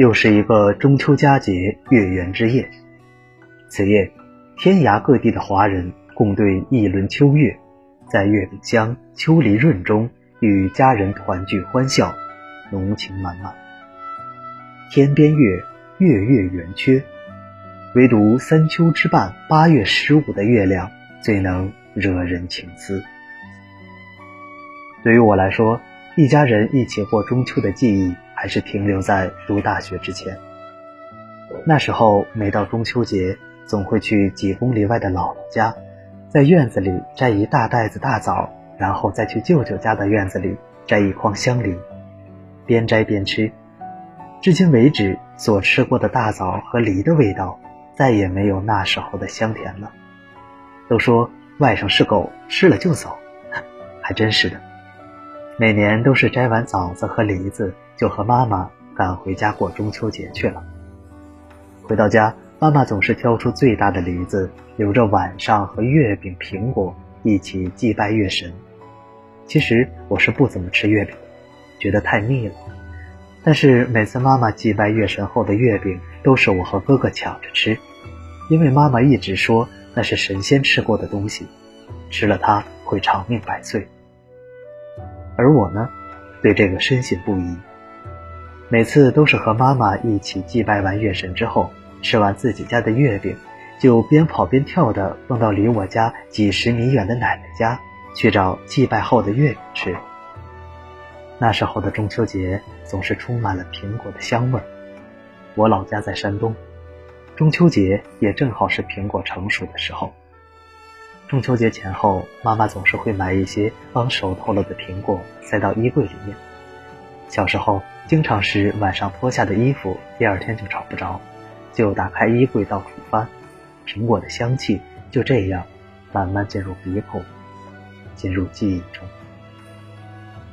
又是一个中秋佳节月圆之夜。此夜，天涯各地的华人共对一轮秋月，在月饼香、秋梨润中与家人团聚欢笑，浓情满满。天边月，月月圆缺，唯独三秋之半八月十五的月亮最能惹人情思。对于我来说，一家人一起过中秋的记忆还是停留在读大学之前。那时候，每到中秋节，总会去几公里外的姥姥家，在院子里摘一大袋子大枣，然后再去舅舅家的院子里摘一筐香梨，边摘边吃。至今为止，所吃过的大枣和梨的味道，再也没有那时候的香甜了。都说外甥是狗，吃了就走，还真是的。每年都是摘完枣子和梨子，就和妈妈赶回家过中秋节去了。回到家，妈妈总是挑出最大的梨子，留着晚上和月饼、苹果一起祭拜月神。其实我是不怎么吃月饼，觉得太腻了。但是每次妈妈祭拜月神后的月饼，都是我和哥哥抢着吃，因为妈妈一直说那是神仙吃过的东西，吃了它会长命百岁。而我呢，对这个深信不疑。每次都是和妈妈一起祭拜完月神之后，吃完自己家的月饼，就边跑边跳的蹦到离我家几十米远的奶奶家去找祭拜后的月饼吃。那时候的中秋节总是充满了苹果的香味。我老家在山东，中秋节也正好是苹果成熟的时候。中秋节前后，妈妈总是会买一些刚熟透了的苹果塞到衣柜里面。小时候，经常是晚上脱下的衣服，第二天就找不着，就打开衣柜到处翻，苹果的香气就这样慢慢进入鼻孔，进入记忆中。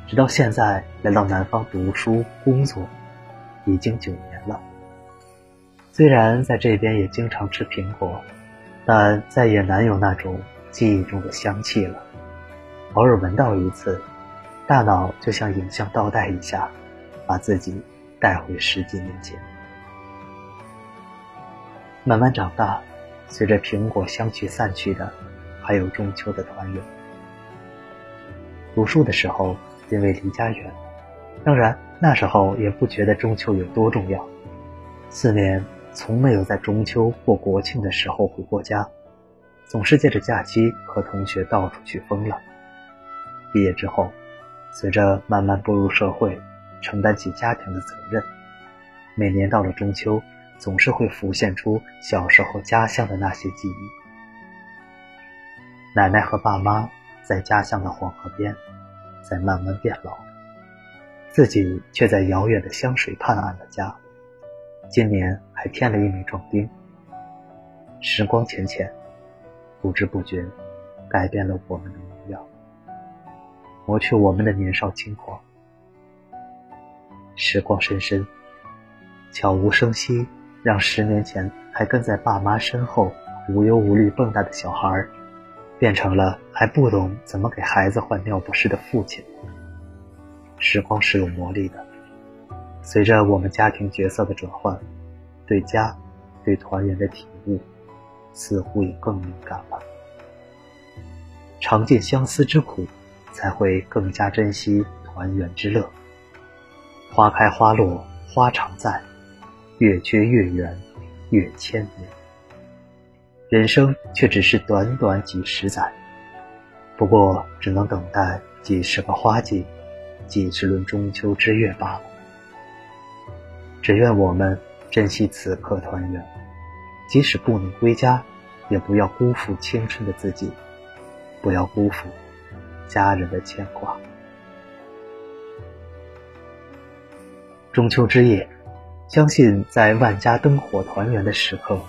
直到现在来到南方读书工作，已经九年了。虽然在这边也经常吃苹果，但再也难有那种。记忆中的香气了，偶尔闻到一次，大脑就像影像倒带一下，把自己带回十几年前。慢慢长大，随着苹果香气散去的，还有中秋的团圆。读书的时候，因为离家远，当然那时候也不觉得中秋有多重要。四年从没有在中秋或国庆的时候回过家。总是借着假期和同学到处去疯了。毕业之后，随着慢慢步入社会，承担起家庭的责任，每年到了中秋，总是会浮现出小时候家乡的那些记忆。奶奶和爸妈在家乡的黄河边，在慢慢变老，自己却在遥远的湘水畔安了家，今年还添了一枚壮丁。时光浅浅。不知不觉，改变了我们的模样，磨去我们的年少轻狂。时光深深，悄无声息，让十年前还跟在爸妈身后无忧无虑蹦跶的小孩，变成了还不懂怎么给孩子换尿不湿的父亲。时光是有魔力的，随着我们家庭角色的转换，对家、对团圆的体悟。似乎也更敏感了。尝尽相思之苦，才会更加珍惜团圆之乐。花开花落花常在，月缺月圆月千年。人生却只是短短几十载，不过只能等待几十个花季，几十轮中秋之月罢了。只愿我们珍惜此刻团圆。即使不能归家，也不要辜负青春的自己，不要辜负家人的牵挂。中秋之夜，相信在万家灯火团圆的时刻，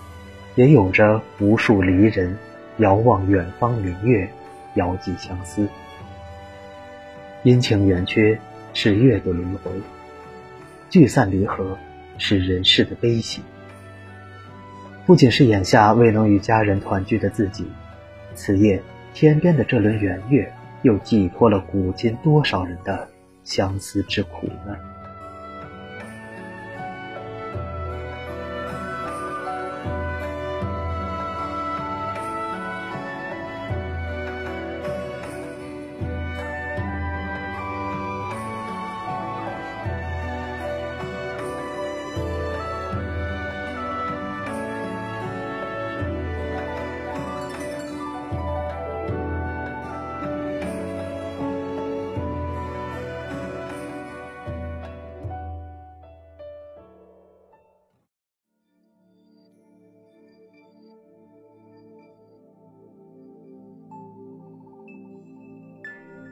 也有着无数离人遥望远方明月，遥寄相思。阴晴圆缺是月的轮回，聚散离合是人世的悲喜。不仅是眼下未能与家人团聚的自己，此夜天边的这轮圆月，又寄托了古今多少人的相思之苦呢？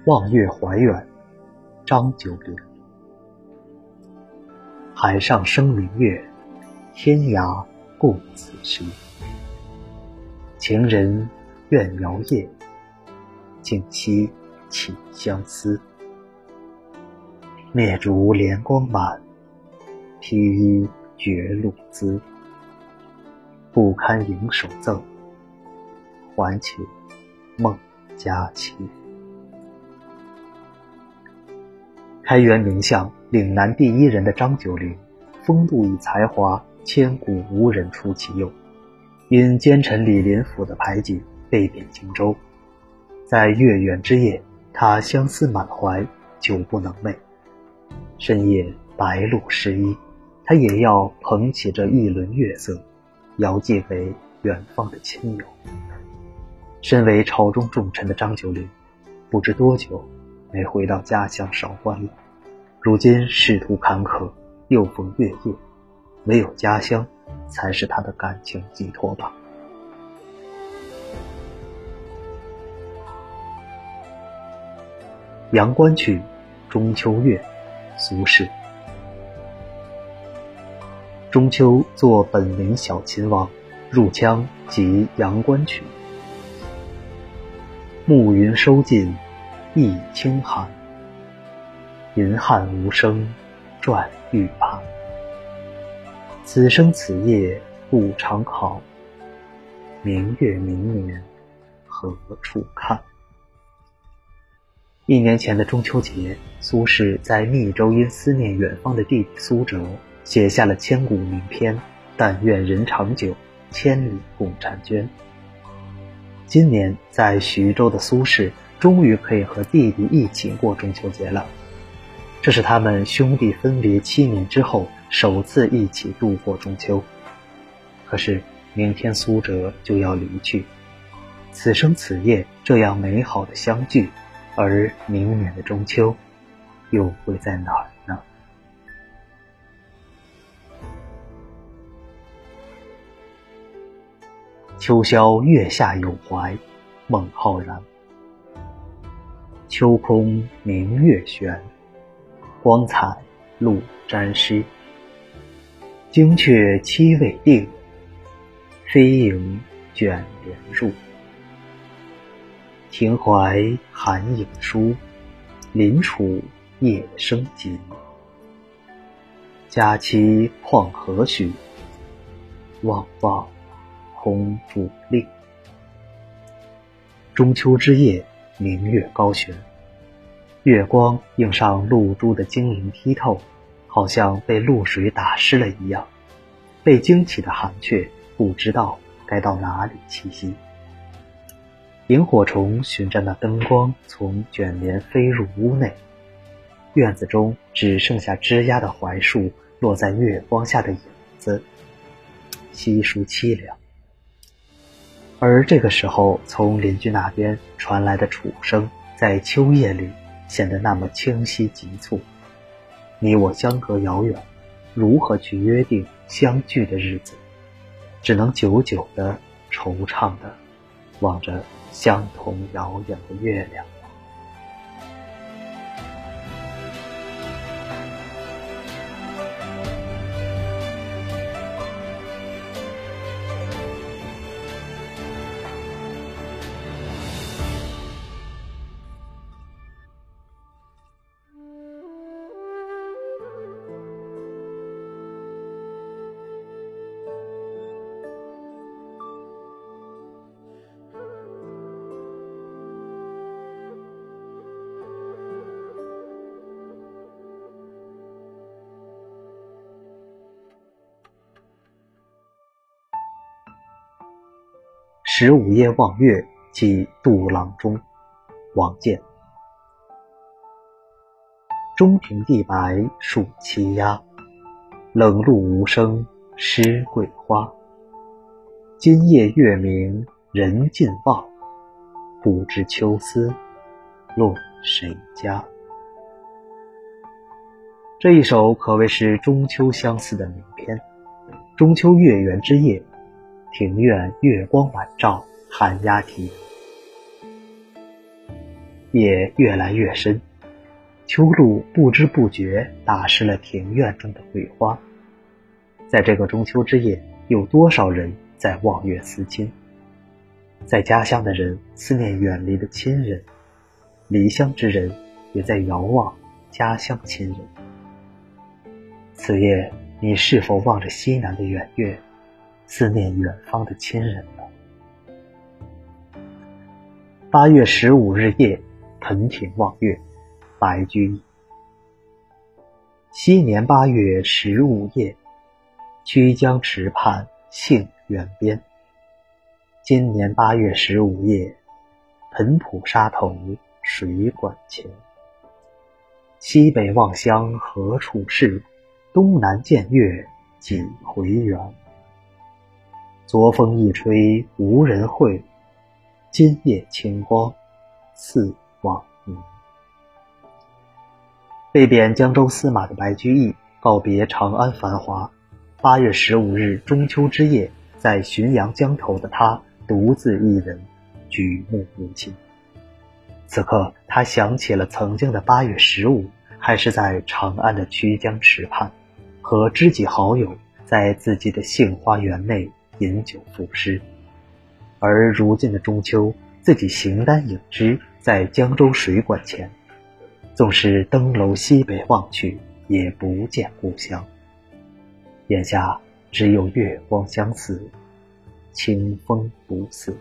望月怀远，张九龄。海上生明月，天涯共此时。情人怨遥夜，竟夕起相思。灭烛怜光满，披衣觉露滋。不堪盈手赠，还请梦佳期。开元名相、岭南第一人的张九龄，风度与才华千古无人出其右，因奸臣李林甫的排挤被贬荆州。在月圆之夜，他相思满怀，久不能寐。深夜白露湿衣，他也要捧起这一轮月色。遥寄给远方的亲友。身为朝中重臣的张九龄，不知多久没回到家乡韶关了。如今仕途坎坷，又逢月夜，唯有家乡才是他的感情寄托吧。《阳关曲·中秋月》，苏轼。中秋作本名小秦王，入腔即阳关曲。暮云收尽，意清寒。银汉无声，转玉盘。此生此夜不长好，明月明年何处看？一年前的中秋节，苏轼在密州因思念远方的弟弟苏辙。写下了千古名篇，但愿人长久，千里共婵娟。今年在徐州的苏轼，终于可以和弟弟一起过中秋节了。这是他们兄弟分别七年之后，首次一起度过中秋。可是明天苏辙就要离去，此生此夜这样美好的相聚，而明年的中秋，又会在哪儿？秋宵月下有怀，孟浩然。秋空明月悬，光彩露沾湿。惊鹊期未定，飞影卷帘入。庭怀寒影疏，临楚夜声急。佳期况何许？望望。空竹令。中秋之夜，明月高悬，月光映上露珠的晶莹剔透，好像被露水打湿了一样。被惊起的寒雀不知道该到哪里栖息。萤火虫循着那灯光从卷帘飞入屋内，院子中只剩下枝桠的槐树落在月光下的影子，稀疏凄凉。而这个时候，从邻居那边传来的楚声，在秋夜里显得那么清晰急促。你我相隔遥远，如何去约定相聚的日子？只能久久的惆怅的望着相同遥远的月亮。十五夜望月，即杜郎中。王建。中庭地白树栖鸦，冷露无声湿桂花。今夜月明人尽望，不知秋思落谁家。这一首可谓是中秋相思的名篇。中秋月圆之夜。庭院月光晚照，寒鸦啼。也越来越深，秋露不知不觉打湿了庭院中的桂花。在这个中秋之夜，有多少人在望月思亲？在家乡的人思念远离的亲人，离乡之人也在遥望家乡亲人。此夜，你是否望着西南的远月，思念远方的亲人呢？八月十五日夜，盆庭望月，白居易。昔年八月十五夜，曲江池畔杏园边。今年八月十五夜，湓浦沙头水馆前。西北望乡何处是？东南见月几回圆？昨风一吹无人会，今夜清光似往年。被贬江州司马的白居易告别长安繁华。八月十五日中秋之夜，在浔阳江头的他独自一人，举目无亲。此刻，他想起了曾经的八月十五，还是在长安的曲江池畔。和知己好友在自己的杏花园内饮酒赋诗，而如今的中秋，自己形单影只在江州水馆前，纵是登楼西北望去，也不见故乡。眼下只有月光相似，清风不似。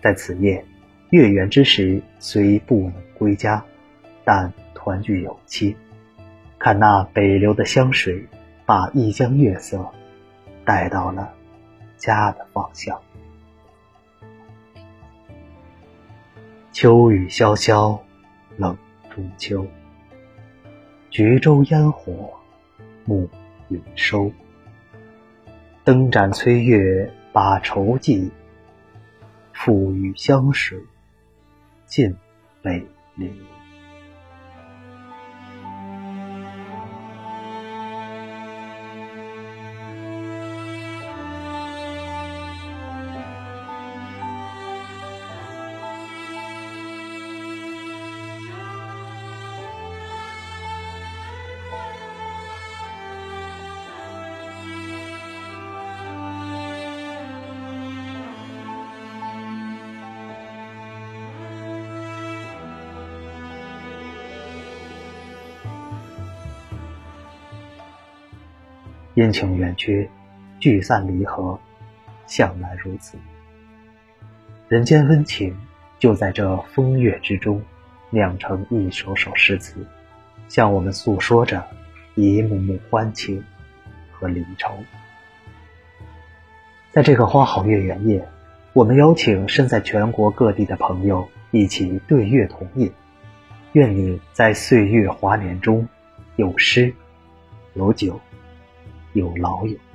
在此夜，月圆之时，虽不能归家，但团聚有期。看那北流的湘水，把一江月色带到了家的方向。秋雨潇潇，冷中秋。橘洲烟火，暮云收。灯盏催月把愁寄，付与湘水尽北流。阴晴圆缺，聚散离合，向来如此。人间温情就在这风月之中，酿成一首首诗词，向我们诉说着一幕幕欢情和离愁。在这个花好月圆夜，我们邀请身在全国各地的朋友一起对月同饮。愿你在岁月华年中，有诗，有酒。有老友。